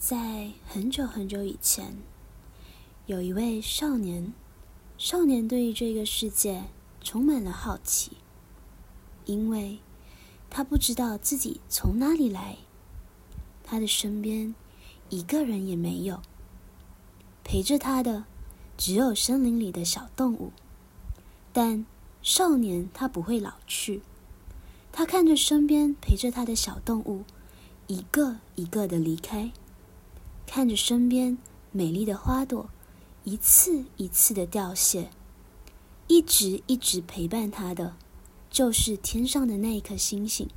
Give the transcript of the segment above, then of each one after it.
在很久很久以前，有一位少年。少年对于这个世界充满了好奇，因为他不知道自己从哪里来。他的身边一个人也没有，陪着他的只有森林里的小动物。但少年他不会老去，他看着身边陪着他的小动物一个一个的离开。看着身边美丽的花朵一次一次的凋谢，一直一直陪伴他的，就是天上的那一颗星星。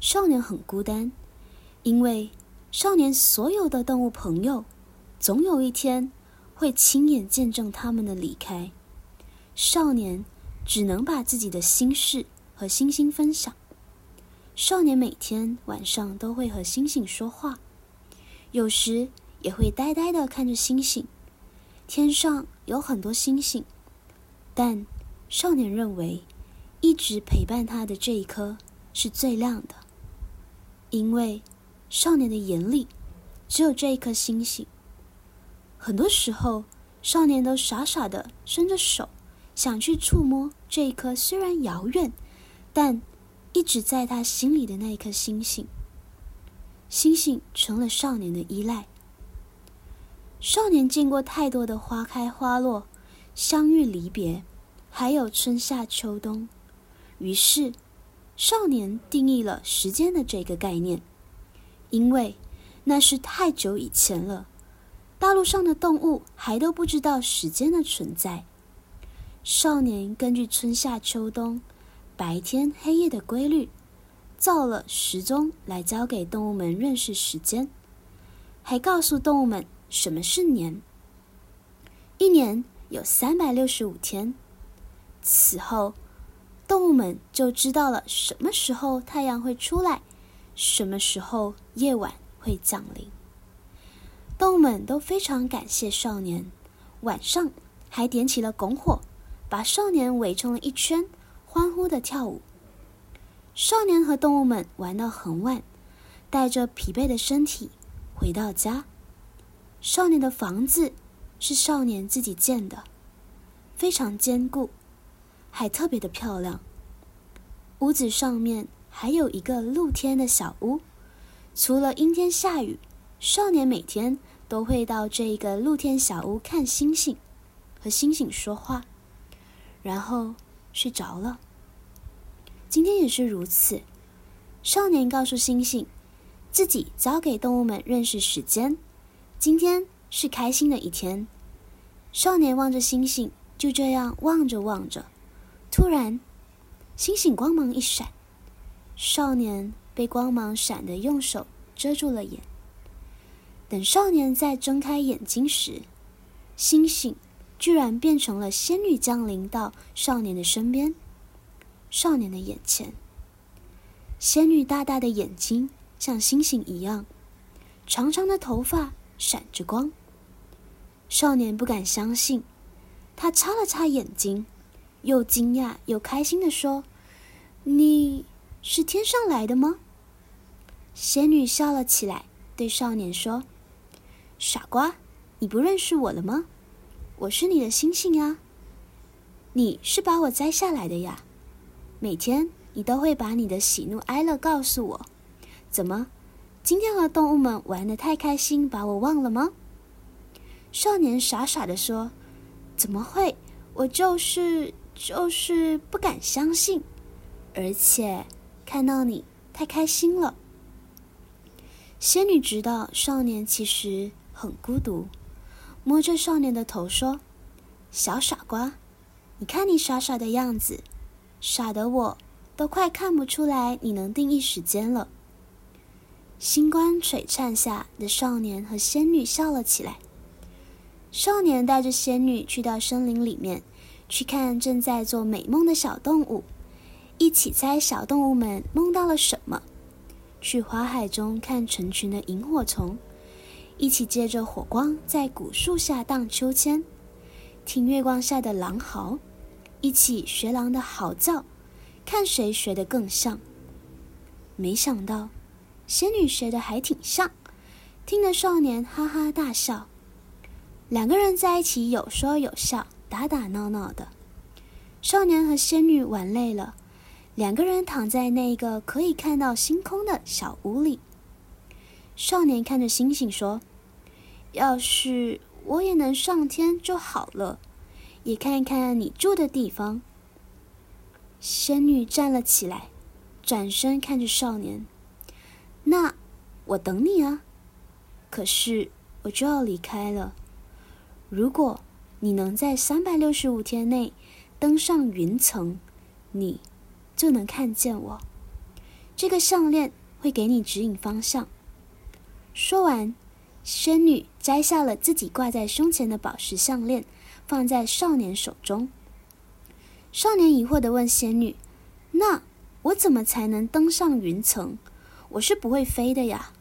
少年很孤单，因为少年所有的动物朋友，总有一天会亲眼见证他们的离开。少年只能把自己的心事和星星分享。少年每天晚上都会和星星说话。有时也会呆呆的看着星星，天上有很多星星，但少年认为，一直陪伴他的这一颗是最亮的，因为少年的眼里只有这一颗星星。很多时候，少年都傻傻的伸着手，想去触摸这一颗虽然遥远，但一直在他心里的那一颗星星。星星成了少年的依赖。少年见过太多的花开花落、相遇离别，还有春夏秋冬，于是，少年定义了时间的这个概念，因为那是太久以前了，大陆上的动物还都不知道时间的存在。少年根据春夏秋冬、白天黑夜的规律。造了时钟来教给动物们认识时间，还告诉动物们什么是年。一年有三百六十五天，此后，动物们就知道了什么时候太阳会出来，什么时候夜晚会降临。动物们都非常感谢少年，晚上还点起了拱火，把少年围成了一圈，欢呼的跳舞。少年和动物们玩到很晚，带着疲惫的身体回到家。少年的房子是少年自己建的，非常坚固，还特别的漂亮。屋子上面还有一个露天的小屋，除了阴天下雨，少年每天都会到这一个露天小屋看星星，和星星说话，然后睡着了。今天也是如此。少年告诉星星，自己交给动物们认识时间。今天是开心的一天。少年望着星星，就这样望着望着，突然，星星光芒一闪，少年被光芒闪得用手遮住了眼。等少年再睁开眼睛时，星星居然变成了仙女降临到少年的身边。少年的眼前，仙女大大的眼睛像星星一样，长长的头发闪着光。少年不敢相信，他擦了擦眼睛，又惊讶又开心的说：“你是天上来的吗？”仙女笑了起来，对少年说：“傻瓜，你不认识我了吗？我是你的星星啊！你是把我摘下来的呀！”每天你都会把你的喜怒哀乐告诉我，怎么？今天和动物们玩的太开心，把我忘了吗？少年傻傻的说：“怎么会？我就是就是不敢相信，而且看到你太开心了。”仙女知道少年其实很孤独，摸着少年的头说：“小傻瓜，你看你傻傻的样子。”傻的我，都快看不出来你能定义时间了。星光璀璨下的少年和仙女笑了起来。少年带着仙女去到森林里面，去看正在做美梦的小动物，一起猜小动物们梦到了什么；去花海中看成群的萤火虫，一起借着火光在古树下荡秋千，听月光下的狼嚎。一起学狼的嚎叫，看谁学得更像。没想到，仙女学的还挺像，听得少年哈哈大笑。两个人在一起有说有笑，打打闹闹的。少年和仙女玩累了，两个人躺在那个可以看到星空的小屋里。少年看着星星说：“要是我也能上天就好了，也看看你住的地方。”仙女站了起来，转身看着少年：“那我等你啊，可是我就要离开了。如果你能在三百六十五天内……”登上云层，你就能看见我。这个项链会给你指引方向。说完，仙女摘下了自己挂在胸前的宝石项链，放在少年手中。少年疑惑的问仙女：“那我怎么才能登上云层？我是不会飞的呀。”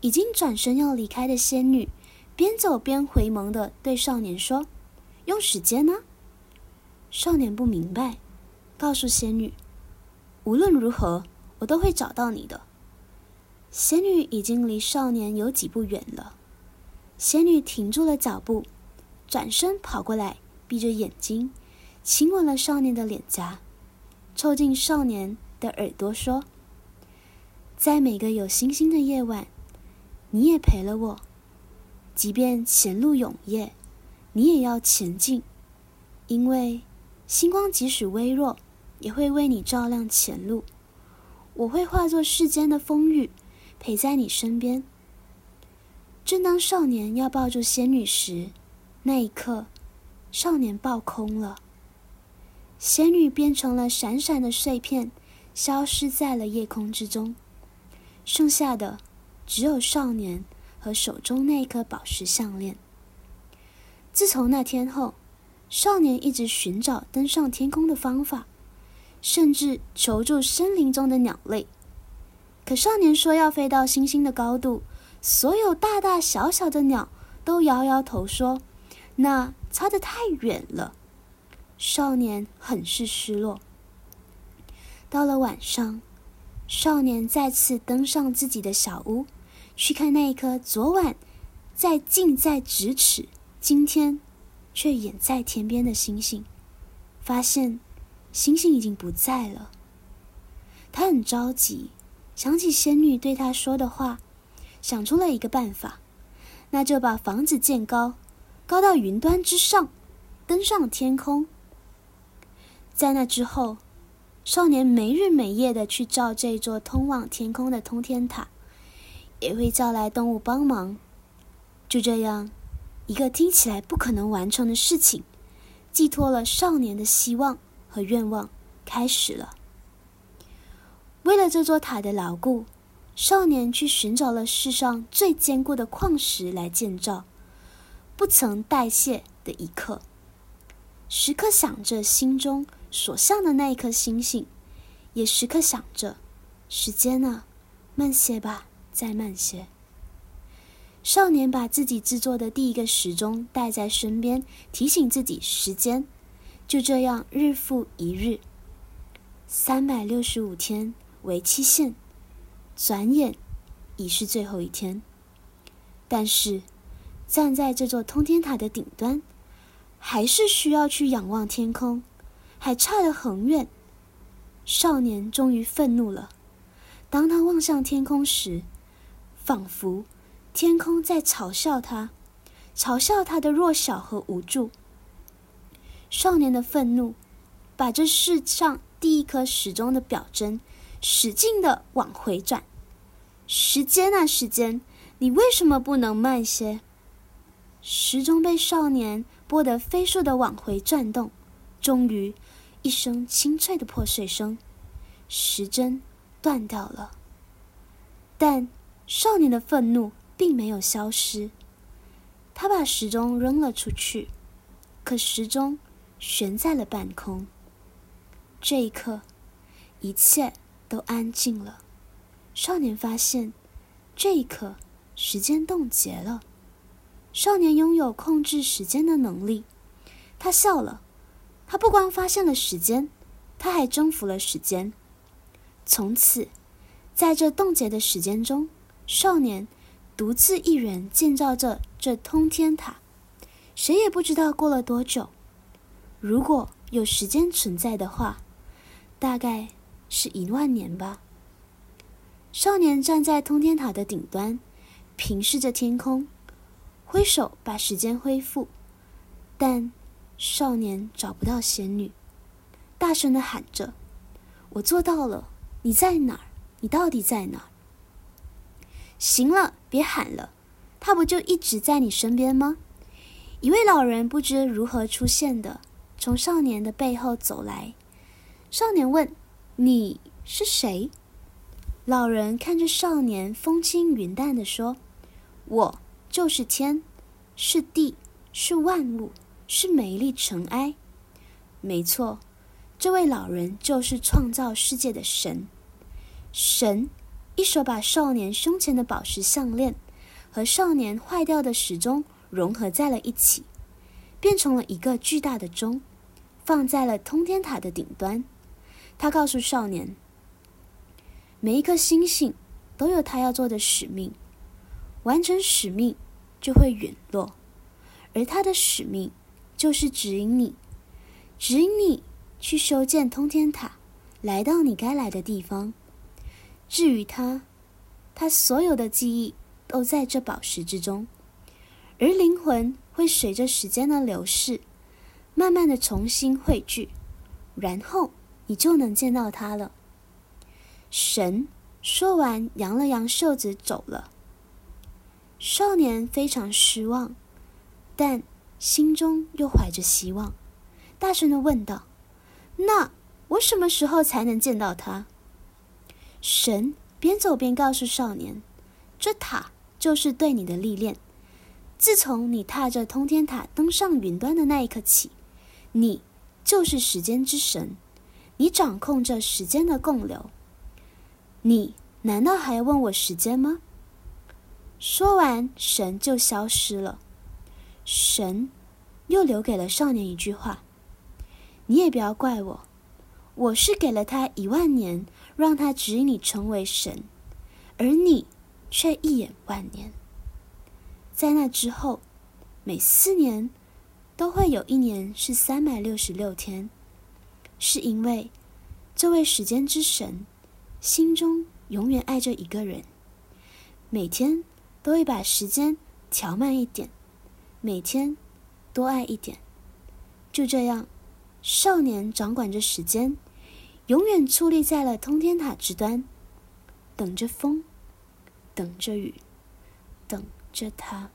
已经转身要离开的仙女，边走边回眸的对少年说：“用时间呢？”少年不明白，告诉仙女：“无论如何，我都会找到你的。”仙女已经离少年有几步远了。仙女停住了脚步，转身跑过来，闭着眼睛，亲吻了少年的脸颊，凑近少年的耳朵说：“在每个有星星的夜晚，你也陪了我。即便前路永夜，你也要前进，因为……”星光即使微弱，也会为你照亮前路。我会化作世间的风雨，陪在你身边。正当少年要抱住仙女时，那一刻，少年爆空了。仙女变成了闪闪的碎片，消失在了夜空之中。剩下的只有少年和手中那颗宝石项链。自从那天后。少年一直寻找登上天空的方法，甚至求助森林中的鸟类。可少年说要飞到星星的高度，所有大大小小的鸟都摇摇头说：“那差得太远了。”少年很是失落。到了晚上，少年再次登上自己的小屋，去看那一颗昨晚在近在咫尺，今天。却远在天边的星星，发现星星已经不在了。他很着急，想起仙女对他说的话，想出了一个办法，那就把房子建高，高到云端之上，登上天空。在那之后，少年没日没夜的去造这座通往天空的通天塔，也会叫来动物帮忙。就这样。一个听起来不可能完成的事情，寄托了少年的希望和愿望，开始了。为了这座塔的牢固，少年去寻找了世上最坚固的矿石来建造，不曾代谢的一刻，时刻想着心中所向的那一颗星星，也时刻想着时间啊，慢些吧，再慢些。少年把自己制作的第一个时钟带在身边，提醒自己时间。就这样，日复一日，三百六十五天为期限，转眼已是最后一天。但是，站在这座通天塔的顶端，还是需要去仰望天空，还差得很远。少年终于愤怒了。当他望向天空时，仿佛……天空在嘲笑他，嘲笑他的弱小和无助。少年的愤怒，把这世上第一颗时钟的表针使劲的往回转。时间啊，时间，你为什么不能慢些？时钟被少年拨得飞速的往回转动，终于，一声清脆的破碎声，时针断掉了。但少年的愤怒。并没有消失，他把时钟扔了出去，可时钟悬在了半空。这一刻，一切都安静了。少年发现，这一刻时间冻结了。少年拥有控制时间的能力，他笑了。他不光发现了时间，他还征服了时间。从此，在这冻结的时间中，少年。独自一人建造着这通天塔，谁也不知道过了多久。如果有时间存在的话，大概是一万年吧。少年站在通天塔的顶端，平视着天空，挥手把时间恢复，但少年找不到仙女，大声的喊着：“我做到了！你在哪儿？你到底在哪儿？”行了，别喊了，他不就一直在你身边吗？一位老人不知如何出现的，从少年的背后走来。少年问：“你是谁？”老人看着少年，风轻云淡的说：“我就是天，是地，是万物，是美丽尘埃。没错，这位老人就是创造世界的神。神一手把少年胸前的宝石项链和少年坏掉的时钟融合在了一起，变成了一个巨大的钟，放在了通天塔的顶端。他告诉少年。”每一颗星星都有他要做的使命，完成使命就会陨落，而他的使命就是指引你，指引你去修建通天塔，来到你该来的地方。至于他，他所有的记忆都在这宝石之中，而灵魂会随着时间的流逝，慢慢的重新汇聚，然后你就能见到他了。神说完，扬了扬袖子走了。少年非常失望，但心中又怀着希望，大声的问道：“那我什么时候才能见到他？”神边走边告诉少年：“这塔就是对你的历练。自从你踏着通天塔登上云端的那一刻起，你就是时间之神，你掌控着时间的共流。”你难道还要问我时间吗？说完，神就消失了。神又留给了少年一句话：“你也不要怪我，我是给了他一万年，让他指引你成为神，而你却一眼万年。在那之后，每四年都会有一年是三百六十六天，是因为这位时间之神。”心中永远爱着一个人，每天都会把时间调慢一点，每天多爱一点。就这样，少年掌管着时间，永远矗立在了通天塔之端，等着风，等着雨，等着他。